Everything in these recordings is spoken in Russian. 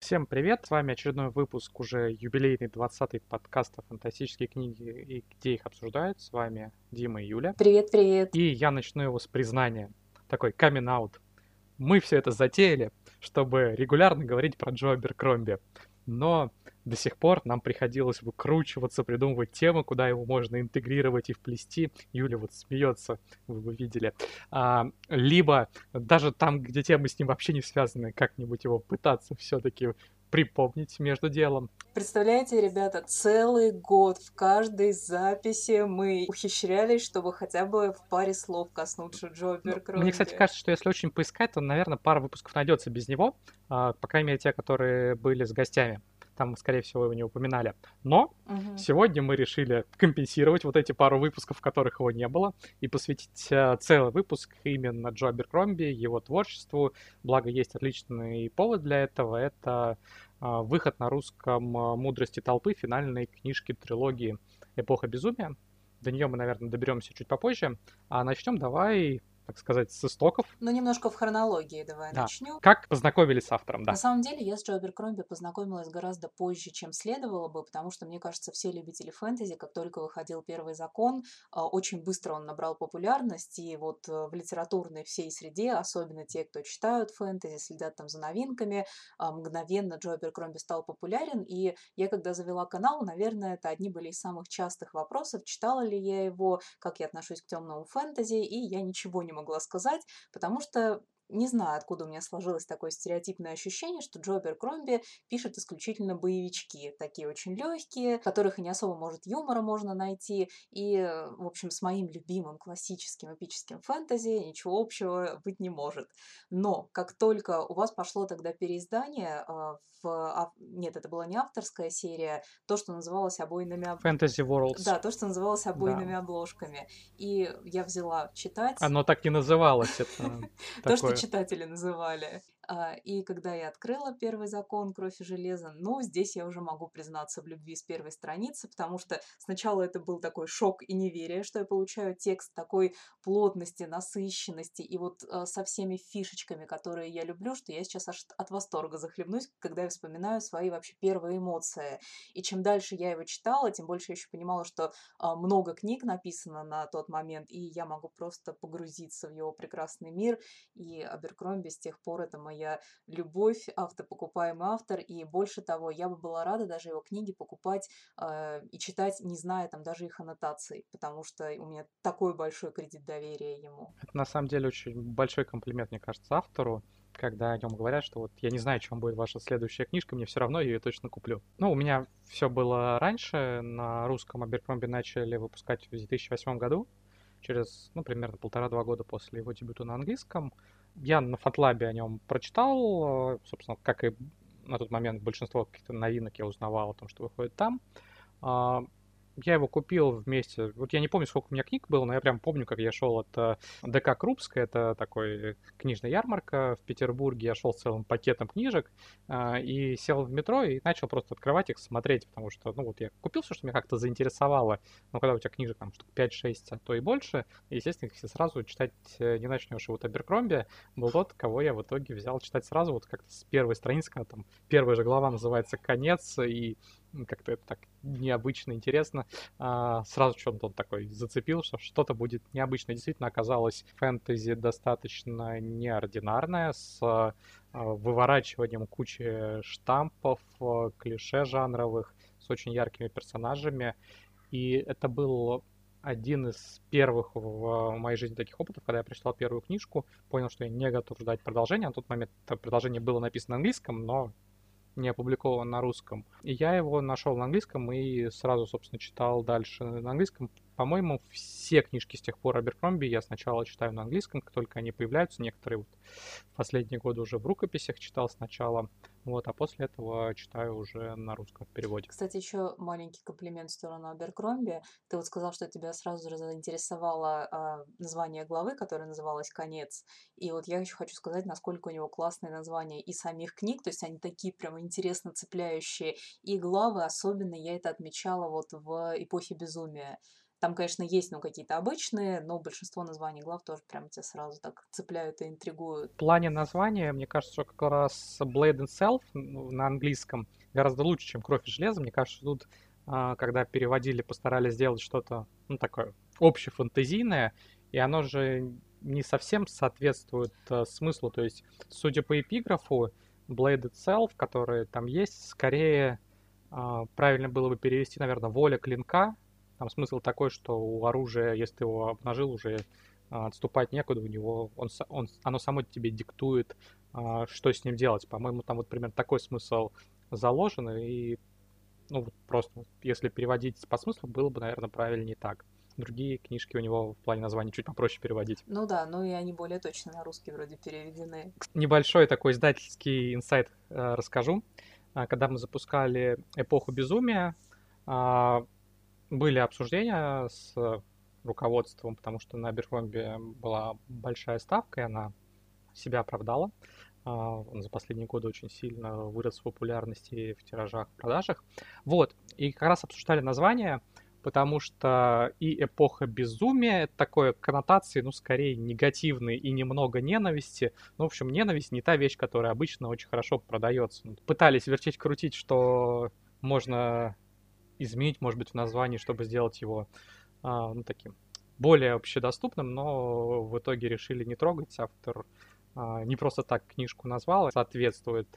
Всем привет! С вами очередной выпуск, уже юбилейный 20-й подкаста «Фантастические книги» и где их обсуждают. С вами Дима и Юля. Привет, привет! И я начну его с признания. Такой камин аут. Мы все это затеяли, чтобы регулярно говорить про Джо Аберкромби. Но до сих пор нам приходилось выкручиваться, придумывать темы, куда его можно интегрировать и вплести. Юля вот смеется, вы бы видели. А, либо даже там, где темы с ним вообще не связаны, как-нибудь его пытаться все-таки припомнить между делом. Представляете, ребята, целый год в каждой записи мы ухищрялись, чтобы хотя бы в паре слов коснуться Джо Беркромби. Ну, мне, кстати, кажется, что если очень поискать, то, наверное, пара выпусков найдется без него, а, по крайней мере, те, которые были с гостями там, скорее всего, его не упоминали. Но угу. сегодня мы решили компенсировать вот эти пару выпусков, в которых его не было, и посвятить э, целый выпуск именно Джо Аберкромби, его творчеству. Благо, есть отличный повод для этого. Это э, выход на русском э, «Мудрости толпы» финальной книжки трилогии «Эпоха безумия». До нее мы, наверное, доберемся чуть попозже. А начнем давай так сказать, с истоков. Ну, немножко в хронологии давай да. начнем. Как познакомились с автором, да. На самом деле, я с Джо Аберкромби познакомилась гораздо позже, чем следовало бы, потому что, мне кажется, все любители фэнтези, как только выходил первый закон, а, очень быстро он набрал популярность, и вот э, в литературной всей среде, особенно те, кто читают фэнтези, следят там за новинками, а, мгновенно Джо Аберкромби стал популярен, и я, когда завела канал, наверное, это одни были из самых частых вопросов, читала ли я его, как я отношусь к темному фэнтези, и я ничего не могла сказать, потому что не знаю, откуда у меня сложилось такое стереотипное ощущение, что Джо Кромби пишет исключительно боевички, такие очень легкие, которых и не особо, может, юмора можно найти, и, в общем, с моим любимым классическим эпическим фэнтези ничего общего быть не может. Но как только у вас пошло тогда переиздание а, в... Нет, это была не авторская серия, то, что называлось обойными... Fantasy Worlds. Да, то, что называлось обойными да. обложками. И я взяла читать. Оно так не называлось, это То, что читатели называли. А, и когда я открыла первый закон «Кровь и железо», ну, здесь я уже могу признаться в любви с первой страницы, потому что сначала это был такой шок и неверие, что я получаю текст такой плотности, насыщенности и вот а, со всеми фишечками, которые я люблю, что я сейчас аж от восторга захлебнусь, когда я вспоминаю свои вообще первые эмоции. И чем дальше я его читала, тем больше я еще понимала, что а, много книг написано на тот момент, и я могу просто погрузиться в его прекрасный мир. И Аберкромби с тех пор это моя моя любовь, автопокупаемый автор, и больше того, я бы была рада даже его книги покупать э, и читать, не зная там даже их аннотаций, потому что у меня такой большой кредит доверия ему. Это на самом деле очень большой комплимент, мне кажется, автору, когда о нем говорят, что вот я не знаю, чем будет ваша следующая книжка, мне все равно я ее точно куплю. Ну, у меня все было раньше, на русском Аберкромби начали выпускать в 2008 году, через, ну, примерно полтора-два года после его дебюта на английском. Я на Фатлабе о нем прочитал, э, собственно, как и на тот момент большинство каких-то новинок я узнавал о том, что выходит там. А, я его купил вместе. Вот я не помню, сколько у меня книг было, но я прям помню, как я шел от э, ДК Крупская, это такой книжная ярмарка в Петербурге. Я шел с целым пакетом книжек э, и сел в метро и начал просто открывать их, смотреть, потому что, ну вот я купил все, что меня как-то заинтересовало. Но когда у тебя книжек там штук 5-6, а то и больше, естественно, их все сразу читать э, не начнешь. И вот Аберкромби был тот, кого я в итоге взял читать сразу, вот как-то с первой страницы, когда там первая же глава называется «Конец», и как-то это так необычно, интересно. А, сразу что-то он такой зацепил, что что-то будет необычно. Действительно оказалось фэнтези достаточно неординарное, с а, выворачиванием кучи штампов, а, клише жанровых, с очень яркими персонажами. И это был один из первых в моей жизни таких опытов, когда я прочитал первую книжку, понял, что я не готов ждать продолжения. На тот момент продолжение было написано на английском, но не опубликован на русском. И я его нашел на английском и сразу, собственно, читал дальше на английском. По-моему, все книжки с тех пор Аберкромби я сначала читаю на английском, как только они появляются. Некоторые вот в последние годы уже в рукописях читал сначала. Вот, а после этого читаю уже на русском переводе. Кстати, еще маленький комплимент в сторону Аберкромби. Ты вот сказал, что тебя сразу же заинтересовало а, название главы, которая называлась «Конец». И вот я еще хочу сказать, насколько у него классные названия и самих книг, то есть они такие прям интересно цепляющие. И главы, особенно я это отмечала вот в «Эпохе безумия». Там, конечно, есть, ну, какие-то обычные, но большинство названий глав тоже прям тебя сразу так цепляют и интригуют. В плане названия, мне кажется, что как раз Blade Itself ну, на английском гораздо лучше, чем Кровь и Железо. Мне кажется, тут, а, когда переводили, постарались сделать что-то, ну, такое общефантазийное, и оно же не совсем соответствует uh, смыслу. То есть, судя по эпиграфу, Blade Itself, который там есть, скорее uh, правильно было бы перевести, наверное, воля клинка. Там смысл такой, что у оружия, если ты его обнажил, уже uh, отступать некуда, у него он, он, оно само тебе диктует, что с ним делать. По-моему, там вот примерно такой смысл заложен, и ну, вот просто, если переводить по смыслу, было бы, наверное, правильнее так другие книжки у него в плане названий чуть попроще переводить. Ну да, ну и они более точно на русский вроде переведены. Небольшой такой издательский инсайт э, расскажу. А, когда мы запускали «Эпоху безумия», э, были обсуждения с руководством, потому что на Аберкромбе была большая ставка, и она себя оправдала. Uh, он за последние годы очень сильно вырос в популярности в тиражах, в продажах. Вот, и как раз обсуждали название потому что и эпоха безумия, это такой коннотации, ну, скорее негативной и немного ненависти. Ну, в общем, ненависть не та вещь, которая обычно очень хорошо продается. Ну, пытались вертеть, крутить, что можно изменить, может быть, в названии, чтобы сделать его, а, ну, таким более общедоступным, но в итоге решили не трогать. Автор а, не просто так книжку назвал, а соответствует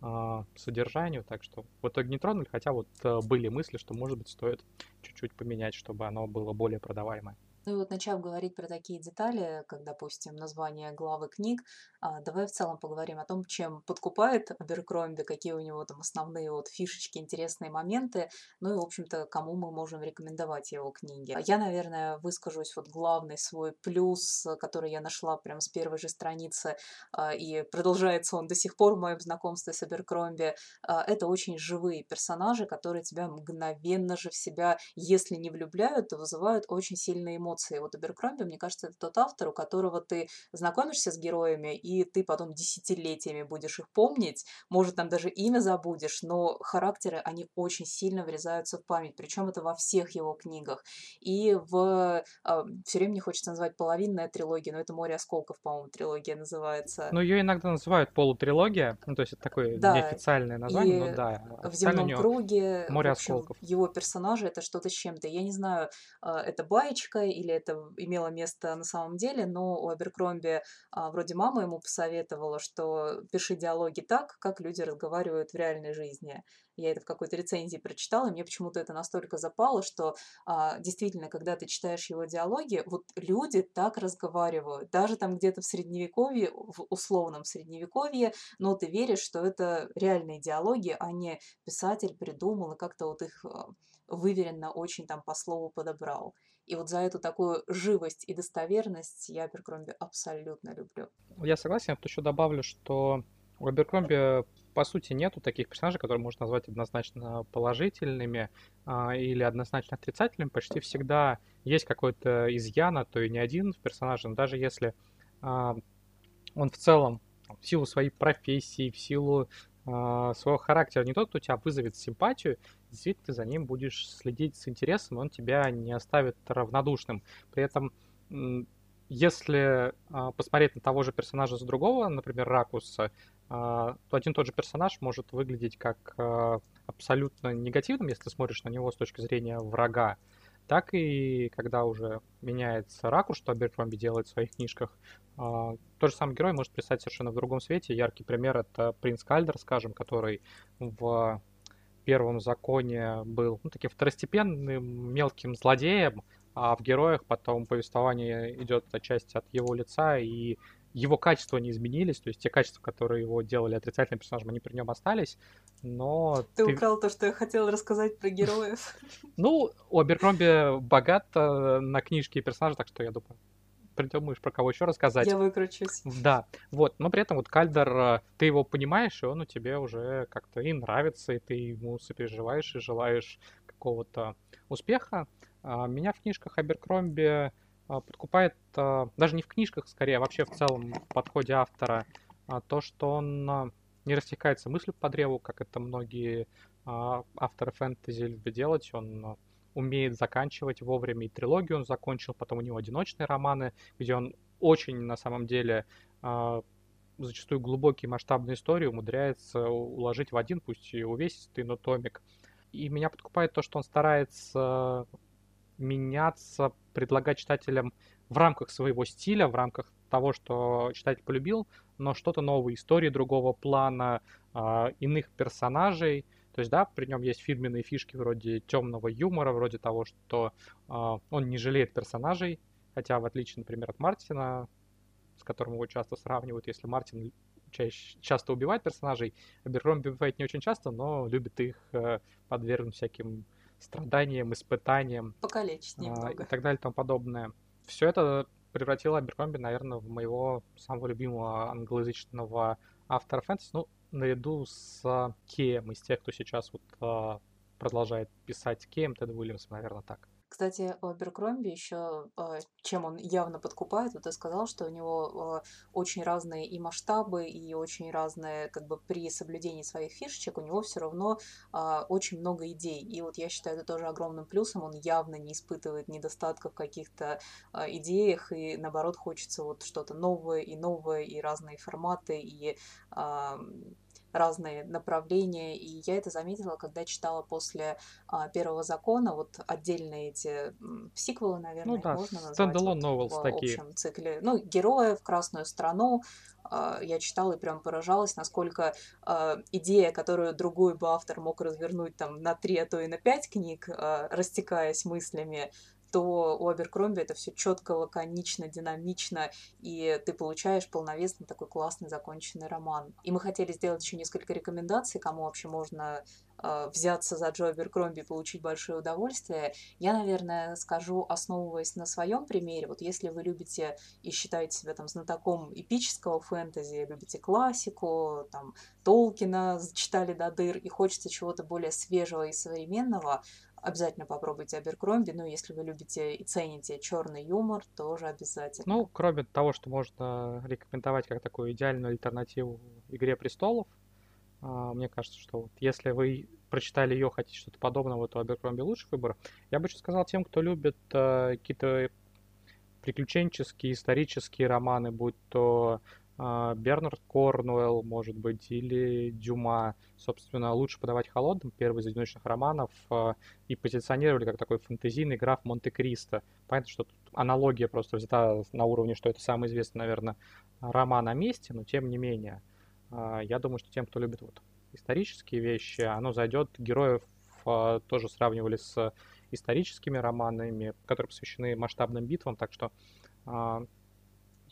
а, содержанию, так что в итоге не тронули, хотя вот э, были мысли, что может быть стоит чуть-чуть поменять, чтобы оно было более продаваемое. Ну и вот начав говорить про такие детали, как, допустим, название главы книг, а, давай в целом поговорим о том, чем подкупает Аберкромби, какие у него там основные вот фишечки, интересные моменты, ну и, в общем-то, кому мы можем рекомендовать его книги. Я, наверное, выскажусь вот главный свой плюс, который я нашла прям с первой же страницы, а, и продолжается он до сих пор в моем знакомстве с Аберкромби. А, это очень живые персонажи, которые тебя мгновенно же в себя, если не влюбляют, то вызывают очень сильные эмоции эмоции. Вот Аберкромби, мне кажется, это тот автор, у которого ты знакомишься с героями, и ты потом десятилетиями будешь их помнить, может, там даже имя забудешь, но характеры, они очень сильно врезаются в память, причем это во всех его книгах. И в... Э, а, все время не хочется назвать половинная трилогия, но это «Море осколков», по-моему, трилогия называется. Ну, ее иногда называют полутрилогия, ну, то есть это такое да. неофициальное название, и но да. В «Земном круге» «Море общем, осколков». его персонажи — это что-то с чем-то. Я не знаю, а, это баечка или это имело место на самом деле, но у Аберкромби а, вроде мама ему посоветовала, что пиши диалоги так, как люди разговаривают в реальной жизни. Я это в какой-то рецензии прочитала, и мне почему-то это настолько запало, что а, действительно, когда ты читаешь его диалоги, вот люди так разговаривают, даже там где-то в средневековье, в условном средневековье, но ты веришь, что это реальные диалоги, а не писатель придумал и как-то вот их а, выверенно очень там по слову подобрал. И вот за эту такую живость и достоверность я Аберкромби абсолютно люблю. Я согласен, тут еще добавлю, что у Аберкромби по сути нету таких персонажей, которые можно назвать однозначно положительными а, или однозначно отрицательными. Почти всегда есть какой-то изъян, а то и не один в персонаже, но даже если а, он в целом в силу своей профессии, в силу своего характера не тот, кто тебя вызовет симпатию, действительно ты за ним будешь следить с интересом, он тебя не оставит равнодушным. При этом, если э, посмотреть на того же персонажа с другого, например, ракурса, э, то один тот же персонаж может выглядеть как абсолютно негативным, если смотришь на него с точки зрения врага, так и когда уже меняется ракурс, что Аберкромби делает в своих книжках, а, тот же самый герой может представить совершенно в другом свете. Яркий пример — это принц Кальдер, скажем, который в первом законе был ну, таким второстепенным мелким злодеем, а в героях потом повествование идет отчасти от его лица, и его качества не изменились, то есть те качества, которые его делали отрицательным персонажем, они при нем остались, но... Ты, ты... украл то, что я хотела рассказать про героев. Ну, у Аберкромби богат на книжки и персонажи, так что я думаю, придумаешь, про кого еще рассказать. Я выкручусь. Да, вот, но при этом вот Кальдер, э, ты его понимаешь, и он у тебя уже как-то и нравится, и ты ему сопереживаешь, и желаешь какого-то успеха. А меня в книжках Аберкромби подкупает, а, даже не в книжках скорее, а вообще в целом в подходе автора, то, что он не растекается мыслью по древу, как это многие авторы фэнтези любят делать. Он умеет заканчивать вовремя. И трилогию он закончил, потом у него одиночные романы, где он очень, на самом деле, зачастую глубокие масштабные истории умудряется уложить в один, пусть и увесистый, но томик. И меня подкупает то, что он старается меняться, предлагать читателям в рамках своего стиля, в рамках того, что читатель полюбил, но что-то новое, истории другого плана, э, иных персонажей. То есть, да, при нем есть фирменные фишки вроде темного юмора, вроде того, что э, он не жалеет персонажей, хотя в отличие, например, от Мартина, с которым его часто сравнивают, если Мартин чаще, часто убивает персонажей, Аберкромби убивает не очень часто, но любит их э, подвергнуть всяким страданиям, испытаниям. Покалечить немного. и так далее и тому подобное. Все это превратило Аберкромби, наверное, в моего самого любимого англоязычного автора фэнтези, ну, наряду с Кеем, из тех, кто сейчас вот э, продолжает писать Кеем, Тед Уильямс, наверное, так. Кстати, у Аберкромби еще, а, чем он явно подкупает, вот ты сказал, что у него а, очень разные и масштабы, и очень разные, как бы при соблюдении своих фишечек, у него все равно а, очень много идей. И вот я считаю это тоже огромным плюсом, он явно не испытывает недостатков в каких-то идеях, и наоборот хочется вот что-то новое и новое, и разные форматы, и разные направления, и я это заметила, когда читала после а, первого закона, вот отдельные эти сиквелы, наверное, ну, да, можно назвать вот, novels в такие. общем цикле. Ну, героя в Красную страну, а, я читала и прям поражалась, насколько а, идея, которую другой бы автор мог развернуть там на три, а то и на пять книг, а, растекаясь мыслями, то у Аберкромби это все четко, лаконично, динамично, и ты получаешь полновесный такой классный законченный роман. И мы хотели сделать еще несколько рекомендаций, кому вообще можно э, взяться за Джо Аберкромби и получить большое удовольствие. Я, наверное, скажу, основываясь на своем примере, вот если вы любите и считаете себя там знатоком эпического фэнтези, любите классику, там, Толкина читали до дыр, и хочется чего-то более свежего и современного, Обязательно попробуйте Аберкромби. Ну, если вы любите и цените черный юмор, тоже обязательно. Ну, кроме того, что можно рекомендовать как такую идеальную альтернативу «Игре престолов», а, мне кажется, что вот если вы прочитали ее, хотите что-то подобного, то Аберкромби лучший выбор. Я бы еще сказал тем, кто любит э, какие-то приключенческие, исторические романы, будь то Бернард Корнуэлл, может быть, или Дюма. Собственно, лучше подавать холодным, первый из одиночных романов, а, и позиционировали как такой фэнтезийный граф Монте-Кристо. Понятно, что тут аналогия просто взята на уровне, что это самый известный, наверное, роман о месте, но тем не менее, а, я думаю, что тем, кто любит вот исторические вещи, оно зайдет. Героев тоже сравнивали с историческими романами, которые посвящены масштабным битвам, так что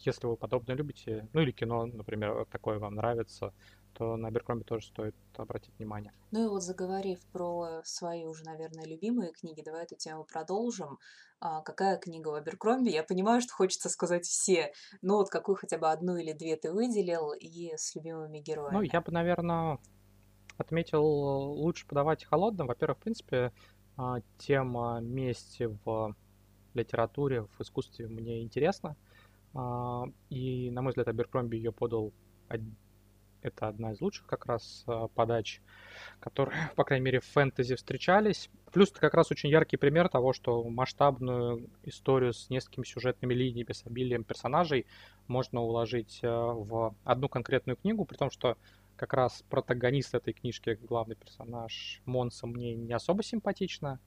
если вы подобное любите, ну или кино, например, такое вам нравится, то на Аберкромби тоже стоит обратить внимание. Ну и вот заговорив про свои уже, наверное, любимые книги, давай эту тему продолжим. А какая книга в Аберкромби? Я понимаю, что хочется сказать все, но вот какую хотя бы одну или две ты выделил и с любимыми героями? Ну, я бы, наверное, отметил лучше подавать холодным. Во-первых, в принципе, а, тема мести в литературе, в искусстве мне интересна. И, на мой взгляд, Аберкромби ее подал это одна из лучших как раз а, подач, которые, по крайней мере, в фэнтези встречались. Плюс это как раз очень яркий пример того, что масштабную историю с несколькими сюжетными линиями, с обилием персонажей можно уложить а, в одну конкретную книгу, при том, что как раз протагонист этой книжки, главный персонаж Монса, мне не особо симпатична.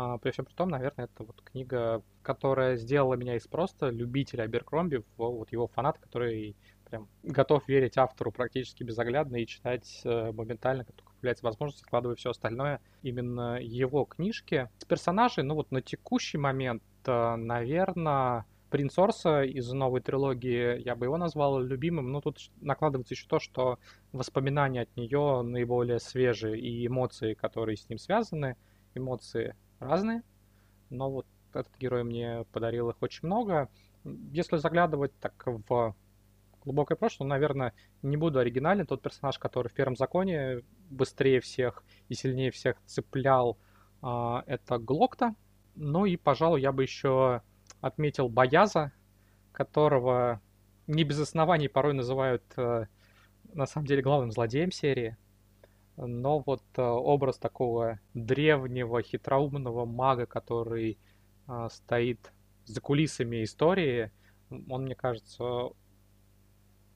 А, при всем при том, наверное, это вот книга, которая сделала меня из просто любителя Аберкромби в вот его фанат, который прям готов верить автору практически безоглядно и читать э, моментально, как только появляется возможность, откладывая все остальное. Именно его книжки. С персонажей, ну вот на текущий момент, э, наверное, Принц Орса из новой трилогии, я бы его назвал любимым, но тут накладывается еще то, что воспоминания от нее наиболее свежие и эмоции, которые с ним связаны, эмоции разные, но вот этот герой мне подарил их очень много. Если заглядывать так в глубокое прошлое, наверное, не буду оригинален. Тот персонаж, который в первом законе быстрее всех и сильнее всех цеплял, а, это Глокта. Ну и, пожалуй, я бы еще отметил Бояза, которого не без оснований порой называют э, на самом деле главным злодеем серии. Но вот э, образ такого древнего, хитроумного мага, который э, стоит за кулисами истории, он, мне кажется,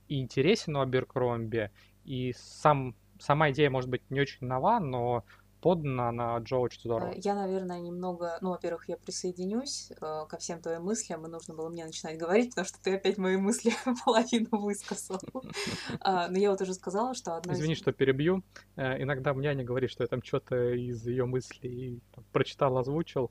и интересен у Аберкромби, и сам, сама идея, может быть, не очень нова, но подана на Джо очень здорово. Э, я, наверное, немного... Ну, во-первых, я присоединюсь э, ко всем твоим мыслям, и нужно было мне начинать говорить, потому что ты опять мои мысли половину высказал. А, но я вот уже сказала, что одна Извини, что перебью. Э, иногда мне не говорит, что я там что-то из ее мыслей прочитал, озвучил.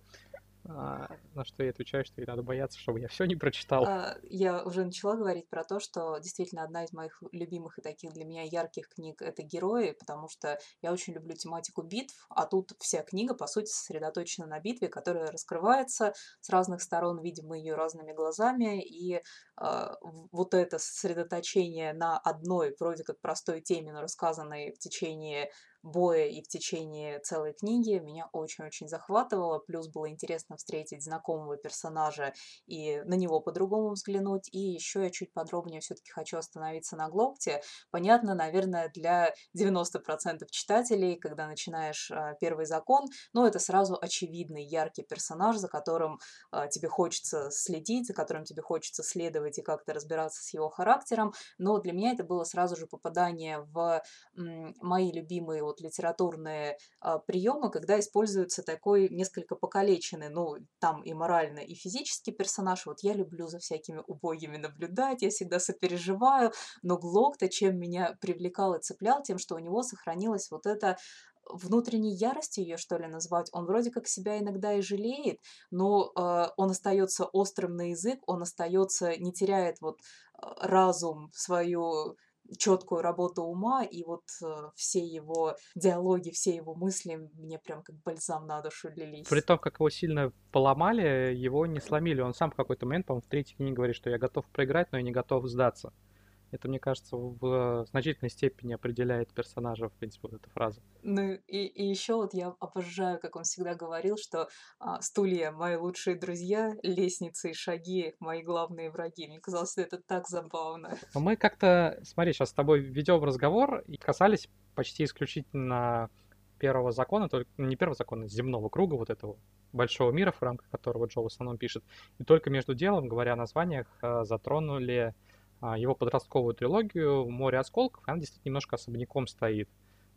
А, на что я отвечаю, что ей надо бояться, чтобы я все не прочитал. А, я уже начала говорить про то, что действительно одна из моих любимых и таких для меня ярких книг это герои, потому что я очень люблю тематику битв, а тут вся книга, по сути, сосредоточена на битве, которая раскрывается с разных сторон, видим мы ее разными глазами, и э, вот это сосредоточение на одной, вроде как простой теме, но рассказанной в течение боя и в течение целой книги меня очень-очень захватывало. Плюс было интересно встретить знакомого персонажа и на него по-другому взглянуть. И еще я чуть подробнее все-таки хочу остановиться на Глокте. Понятно, наверное, для 90% читателей, когда начинаешь э, первый закон, но это сразу очевидный, яркий персонаж, за которым э, тебе хочется следить, за которым тебе хочется следовать и как-то разбираться с его характером. Но для меня это было сразу же попадание в м, мои любимые вот литературные а, приемы, когда используется такой несколько покалеченный, ну, там и морально, и физический персонаж. Вот я люблю за всякими убогими наблюдать, я всегда сопереживаю, но Глок-то чем меня привлекал и цеплял, тем, что у него сохранилась вот эта внутренней ярости ее, что ли, назвать. Он вроде как себя иногда и жалеет, но э, он остается острым на язык, он остается, не теряет вот разум, свою четкую работу ума, и вот э, все его диалоги, все его мысли мне прям как бальзам на душу лились. При том, как его сильно поломали, его не сломили. Он сам в какой-то момент, по-моему, в третьей книге говорит, что я готов проиграть, но я не готов сдаться. Это, мне кажется, в значительной степени определяет персонажа, в принципе, вот эта фраза. Ну и, и еще вот я обожаю, как он всегда говорил, что а, стулья мои лучшие друзья, лестницы и шаги мои главные враги. Мне казалось, что это так забавно. Но мы как-то, смотри, сейчас с тобой ведем разговор и касались почти исключительно первого закона, только ну, не первого закона, земного круга вот этого большого мира, в рамках которого Джо в основном пишет. И только между делом, говоря о названиях, э, затронули его подростковую трилогию «Море осколков», она действительно немножко особняком стоит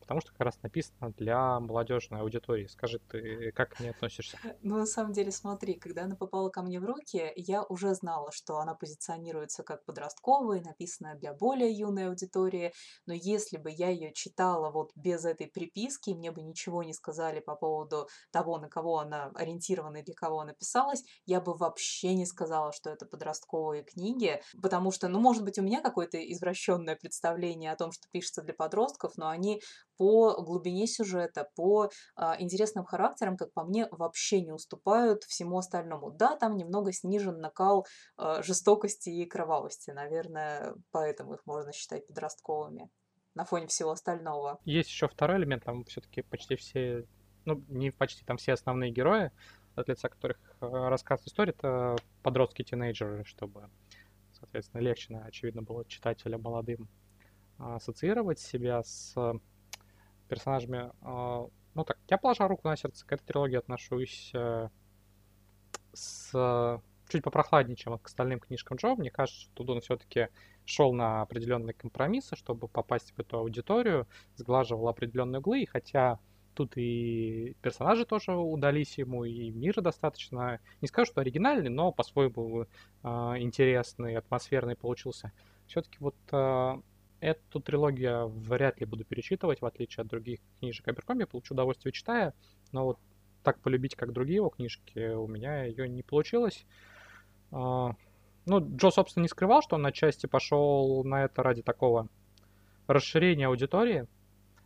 потому что как раз написано для молодежной аудитории. Скажи, ты как к ней относишься? Ну, на самом деле, смотри, когда она попала ко мне в руки, я уже знала, что она позиционируется как подростковая, написанная для более юной аудитории, но если бы я ее читала вот без этой приписки, мне бы ничего не сказали по поводу того, на кого она ориентирована и для кого она писалась, я бы вообще не сказала, что это подростковые книги, потому что, ну, может быть, у меня какое-то извращенное представление о том, что пишется для подростков, но они по глубине сюжета, по а, интересным характерам, как по мне, вообще не уступают всему остальному. Да, там немного снижен накал а, жестокости и кровавости, наверное, поэтому их можно считать подростковыми на фоне всего остального. Есть еще второй элемент, там все-таки почти все, ну, не почти, там все основные герои, от лица которых а, рассказ истории, это подростки, тинейджеры, чтобы, соответственно, легче, очевидно, было читателям молодым ассоциировать себя с персонажами. А, ну так, я положа руку на сердце, к этой трилогии отношусь э, с чуть попрохладнее, чем к остальным книжкам Джо. Мне кажется, что он все-таки шел на определенные компромиссы, чтобы попасть в эту аудиторию, сглаживал определенные углы, и хотя тут и персонажи тоже удались ему, и мир достаточно, не скажу, что оригинальный, но по-своему э, интересный, атмосферный получился. Все-таки вот э, Эту трилогию вряд ли буду перечитывать, в отличие от других книжек Аберкомби. Получу удовольствие читая, но вот так полюбить, как другие его книжки, у меня ее не получилось. А, ну, Джо, собственно, не скрывал, что он на части пошел на это ради такого расширения аудитории.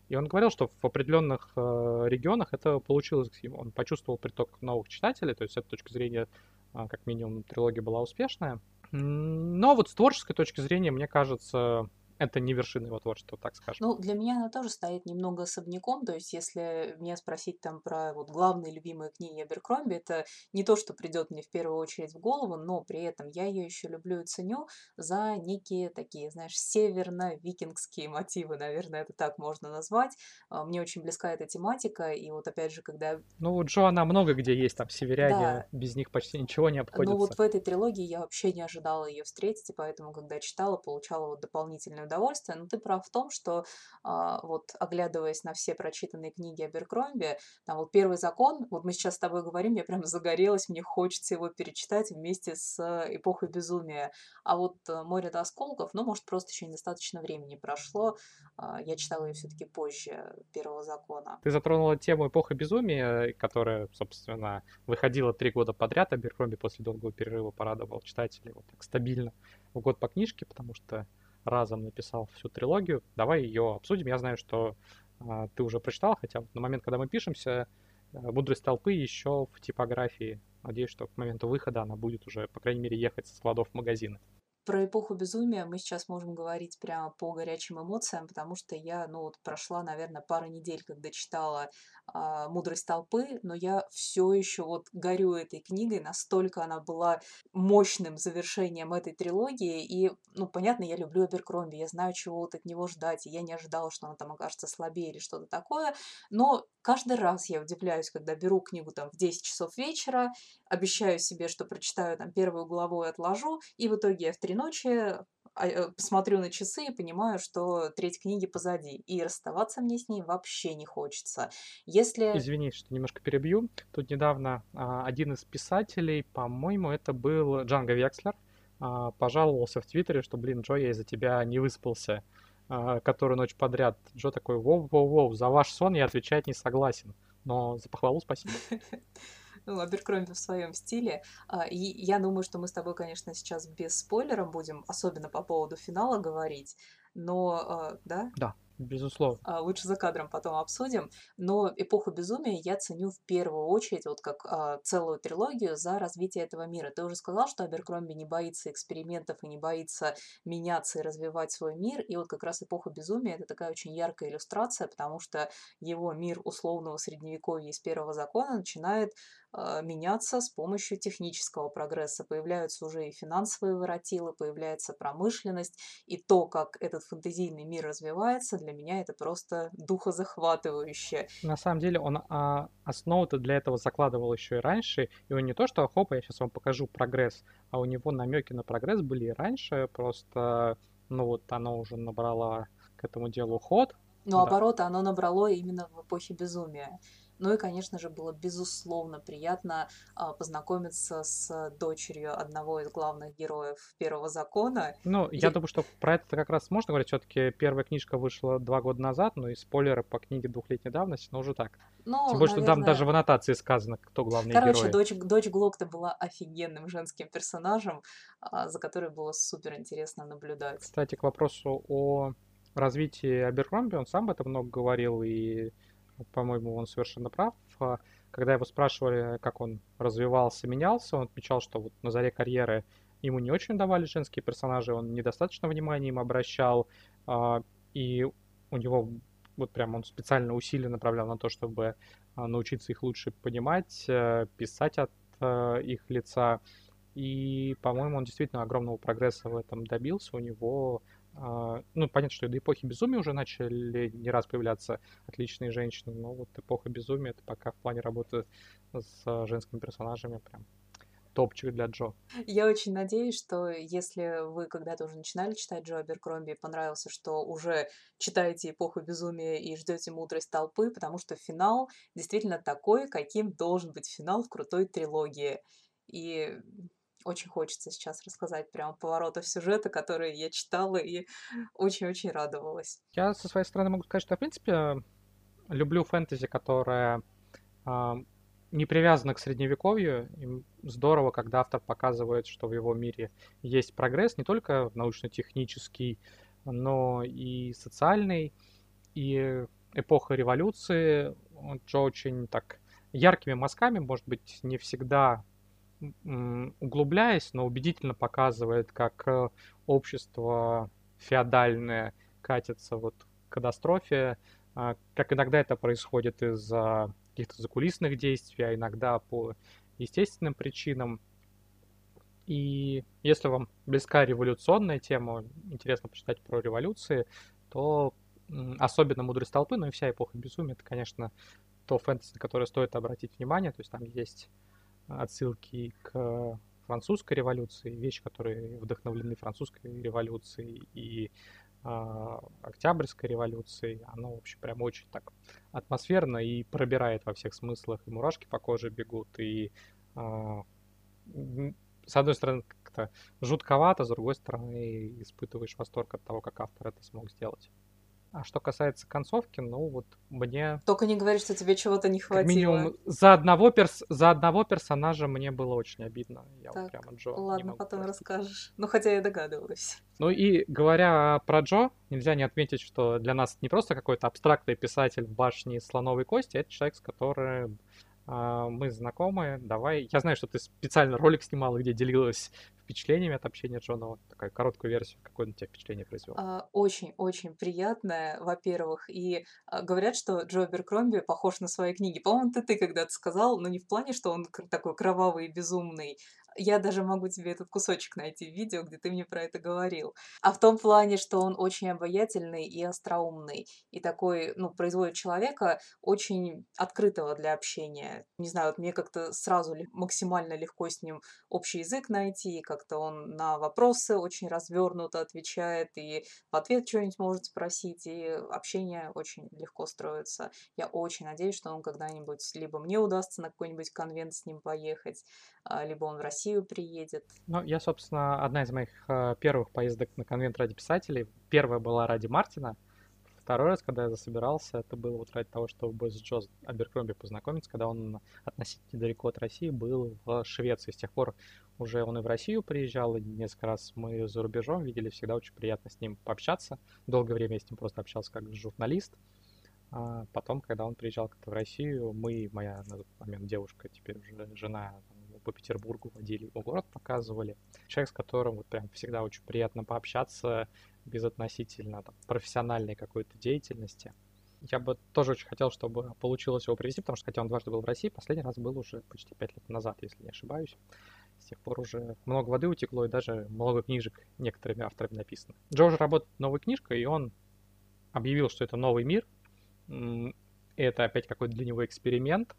И он говорил, что в определенных э, регионах это получилось. Он почувствовал приток новых читателей, то есть с этой точки зрения, э, как минимум, трилогия была успешная. Но вот с творческой точки зрения, мне кажется, это не вершина его творчества, так скажем. Ну, для меня она тоже стоит немного особняком, то есть если меня спросить там про вот главные любимые книги Аберкромби, это не то, что придет мне в первую очередь в голову, но при этом я ее еще люблю и ценю за некие такие, знаешь, северно-викингские мотивы, наверное, это так можно назвать. А, мне очень близка эта тематика, и вот опять же, когда... Ну, у Джо она много где есть, там северяне, да. без них почти ничего не обходится. Ну, вот в этой трилогии я вообще не ожидала ее встретить, и поэтому, когда читала, получала вот дополнительное удовольствие. Но ты прав в том, что а, вот оглядываясь на все прочитанные книги Аберкромби, там вот первый закон, вот мы сейчас с тобой говорим, я прям загорелась, мне хочется его перечитать вместе с эпохой безумия. А вот э, море до осколков, ну, может, просто еще недостаточно времени прошло. А, я читала ее все-таки позже первого закона. Ты затронула тему эпохи безумия, которая, собственно, выходила три года подряд. Аберкромби после долгого перерыва порадовал читателей вот так стабильно в год по книжке, потому что разом написал всю трилогию. Давай ее обсудим. Я знаю, что э, ты уже прочитал, хотя на момент, когда мы пишемся, э, «Мудрость толпы» еще в типографии. Надеюсь, что к моменту выхода она будет уже, по крайней мере, ехать со складов в магазины про эпоху безумия мы сейчас можем говорить прямо по горячим эмоциям, потому что я, ну вот прошла, наверное, пару недель, когда читала а, «Мудрость толпы», но я все еще вот горю этой книгой, настолько она была мощным завершением этой трилогии, и, ну, понятно, я люблю Аберкромби, я знаю, чего вот от него ждать, и я не ожидала, что она там окажется слабее или что-то такое, но каждый раз я удивляюсь, когда беру книгу там в 10 часов вечера, обещаю себе, что прочитаю там первую главу и отложу, и в итоге я в три ночи а, э, посмотрю на часы и понимаю, что треть книги позади, и расставаться мне с ней вообще не хочется. Если... Извини, что немножко перебью. Тут недавно а, один из писателей, по-моему, это был Джанго Векслер, а, пожаловался в Твиттере, что, блин, Джо, я из-за тебя не выспался которую ночь подряд. Джо такой, воу-воу-воу, за ваш сон я отвечать не согласен. Но за похвалу спасибо. ну, Аберкромби в своем стиле. А, и я думаю, что мы с тобой, конечно, сейчас без спойлеров будем, особенно по поводу финала говорить. Но, а, да? Да. Безусловно. А, лучше за кадром потом обсудим. Но «Эпоху безумия» я ценю в первую очередь вот как а, целую трилогию за развитие этого мира. Ты уже сказал, что Аберкромби не боится экспериментов и не боится меняться и развивать свой мир. И вот как раз «Эпоха безумия» — это такая очень яркая иллюстрация, потому что его мир условного средневековья из первого закона начинает меняться с помощью технического прогресса. Появляются уже и финансовые воротилы, появляется промышленность, и то, как этот фэнтезийный мир развивается, для меня это просто духозахватывающе. На самом деле он а, основу-то для этого закладывал еще и раньше, и он не то, что хопа, я сейчас вам покажу прогресс, а у него намеки на прогресс были и раньше, просто, ну вот оно уже набрало к этому делу ход. Но да. обороты оно набрало именно в эпохе безумия. Ну и, конечно же, было безусловно приятно а, познакомиться с дочерью одного из главных героев первого закона. Ну, я, я думаю, что про это как раз можно говорить. Все-таки первая книжка вышла два года назад, ну и спойлеры по книге двухлетней давности, но уже так. Ну, Тем более, наверное... что там даже в аннотации сказано, кто главный герой. Короче, дочь, дочь Глокта была офигенным женским персонажем, а, за которой было супер интересно наблюдать. Кстати, к вопросу о развитии Аберкромби, он сам об этом много говорил, и по-моему, он совершенно прав. А, когда его спрашивали, как он развивался, менялся, он отмечал, что вот на заре карьеры ему не очень давали женские персонажи, он недостаточно внимания им обращал, а, и у него вот прям он специально усилия направлял на то, чтобы а, научиться их лучше понимать, э, писать от э, их лица. И, по-моему, он действительно огромного прогресса в этом добился. У него ну, понятно, что до эпохи безумия уже начали не раз появляться отличные женщины, но вот эпоха безумия это пока в плане работы с женскими персонажами прям топчик для Джо. Я очень надеюсь, что если вы когда-то уже начинали читать Джо Аберкромби и понравился, что уже читаете «Эпоху безумия» и ждете мудрость толпы, потому что финал действительно такой, каким должен быть финал в крутой трилогии. И очень хочется сейчас рассказать прям поворотов сюжета, которые я читала и очень-очень радовалась. Я со своей стороны могу сказать, что, в принципе, люблю фэнтези, которая э, не привязана к средневековью. И здорово, когда автор показывает, что в его мире есть прогресс не только научно-технический, но и социальный. И эпоха революции, Джо очень так яркими мазками, может быть, не всегда углубляясь, но убедительно показывает, как э, общество феодальное катится вот к катастрофе, а, как иногда это происходит из-за каких-то закулисных действий, а иногда по естественным причинам. И если вам близка революционная тема, интересно почитать про революции, то особенно «Мудрость толпы», но и вся эпоха безумия, это, конечно, то фэнтези, на которое стоит обратить внимание. То есть там есть отсылки к французской революции, вещи, которые вдохновлены французской революцией и э, Октябрьской революцией. Оно, в общем, прям очень так атмосферно и пробирает во всех смыслах. И мурашки по коже бегут, и э, с одной стороны как-то жутковато, с другой стороны испытываешь восторг от того, как автор это смог сделать. А что касается концовки, ну вот мне... Только не говори, что тебе чего-то не хватило. Как минимум, за одного, перс... за одного персонажа мне было очень обидно. Я так, вот прямо Джо ладно, потом простить. расскажешь. Ну, хотя я догадывалась. Ну и говоря про Джо, нельзя не отметить, что для нас не просто какой-то абстрактный писатель в башне слоновой кости, это человек, с которым а, мы знакомы, давай. Я знаю, что ты специально ролик снимала, где делилась впечатлениями от общения Джона. Вот такая короткую версию. Какое на тебя впечатление произвел? Очень-очень приятное, во-первых. И а, говорят, что Джо Беркромби похож на свои книги. По-моему, ты, ты когда-то сказал, но не в плане, что он такой кровавый и безумный, я даже могу тебе этот кусочек найти в видео, где ты мне про это говорил. А в том плане, что он очень обаятельный и остроумный. И такой, ну, производит человека очень открытого для общения. Не знаю, вот мне как-то сразу максимально легко с ним общий язык найти. Как-то он на вопросы очень развернуто отвечает и в ответ что-нибудь может спросить. И общение очень легко строится. Я очень надеюсь, что он когда-нибудь либо мне удастся на какой-нибудь конвент с ним поехать, а, либо он в Россию приедет. Ну, я, собственно, одна из моих э, первых поездок на конвент ради писателей. Первая была ради Мартина. Второй раз, когда я засобирался, это было вот ради того, чтобы с Джо Аберкромби познакомиться, когда он относительно далеко от России был в Швеции. С тех пор уже он и в Россию приезжал, и несколько раз мы за рубежом видели, всегда очень приятно с ним пообщаться. Долгое время я с ним просто общался как журналист. А потом, когда он приезжал как-то в Россию, мы, моя на тот момент девушка, теперь уже жена, по Петербургу водили, его город показывали. Человек, с которым вот прям всегда очень приятно пообщаться без относительно там, профессиональной какой-то деятельности. Я бы тоже очень хотел, чтобы получилось его привезти, потому что хотя он дважды был в России, последний раз был уже почти пять лет назад, если не ошибаюсь. С тех пор уже много воды утекло, и даже много книжек некоторыми авторами написано. Джо уже работает новой книжкой, и он объявил, что это новый мир. Это опять какой-то для него эксперимент.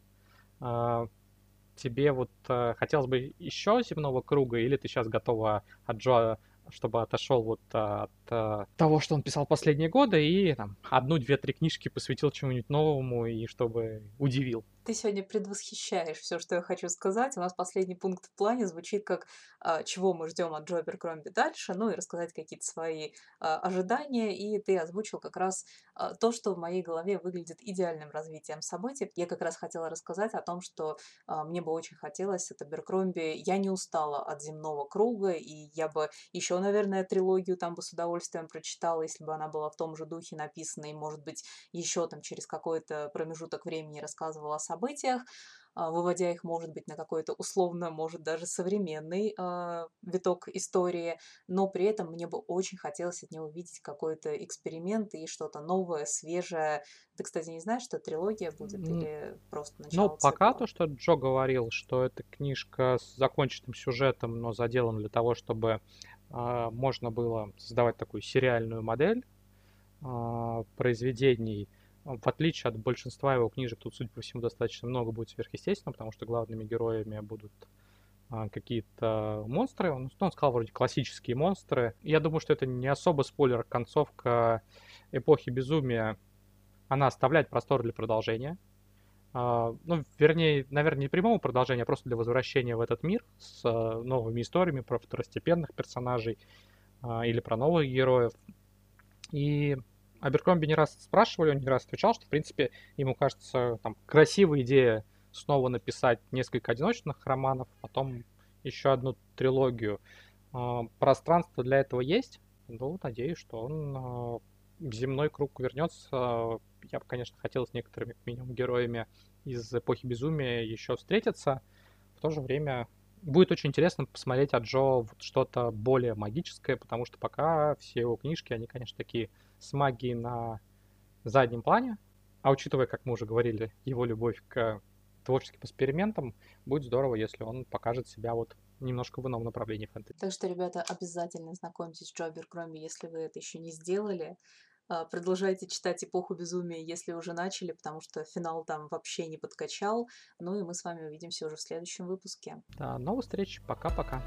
А, тебе вот э, хотелось бы еще земного круга, или ты сейчас готова от Джо, чтобы отошел вот от э, того, что он писал последние годы, и там одну, две, три книжки посвятил чему-нибудь новому, и чтобы удивил? Ты сегодня предвосхищаешь все, что я хочу сказать. У нас последний пункт в плане звучит как а, чего мы ждем от Джо Кромби дальше, ну и рассказать какие-то свои а, ожидания. И ты озвучил как раз а, то, что в моей голове выглядит идеальным развитием событий. Я как раз хотела рассказать о том, что мне бы очень хотелось от Аберкромби. Я не устала от земного круга, и я бы еще, наверное, трилогию там бы с удовольствием прочитала, если бы она была в том же духе написана, и, может быть, еще там через какой-то промежуток времени рассказывала событиях а, выводя их, может быть, на какой-то условно, может, даже современный э, виток истории, но при этом мне бы очень хотелось от него видеть какой-то эксперимент и что-то новое, свежее. Ты, кстати, не знаешь, что трилогия будет mm. или просто начало Ну, пока то, что Джо говорил, что это книжка с законченным сюжетом, но заделан для того, чтобы э, можно было создавать такую сериальную модель э, произведений, в отличие от большинства его книжек, тут, судя по всему, достаточно много будет сверхъестественного, потому что главными героями будут а, какие-то монстры. Он, ну, он сказал вроде классические монстры. Я думаю, что это не особо спойлер. Концовка эпохи безумия, она оставляет простор для продолжения. А, ну, вернее, наверное, не прямого продолжения, а просто для возвращения в этот мир с а, новыми историями про второстепенных персонажей или про новых героев. И Аберкромби не раз спрашивали, он не раз отвечал, что, в принципе, ему кажется, там, красивая идея снова написать несколько одиночных романов, потом еще одну трилогию. А, пространство для этого есть. Ну, надеюсь, что он а, в земной круг вернется. Я бы, конечно, хотел с некоторыми, минимум, героями из эпохи безумия еще встретиться. В то же время будет очень интересно посмотреть от Джо вот что-то более магическое, потому что пока все его книжки, они, конечно, такие с магией на заднем плане. А учитывая, как мы уже говорили, его любовь к творческим экспериментам, будет здорово, если он покажет себя вот немножко в ином направлении фэнтези. Так что, ребята, обязательно знакомьтесь с Джо Аберкромби, если вы это еще не сделали. А, продолжайте читать «Эпоху безумия», если уже начали, потому что финал там вообще не подкачал. Ну и мы с вами увидимся уже в следующем выпуске. До новых встреч. Пока-пока.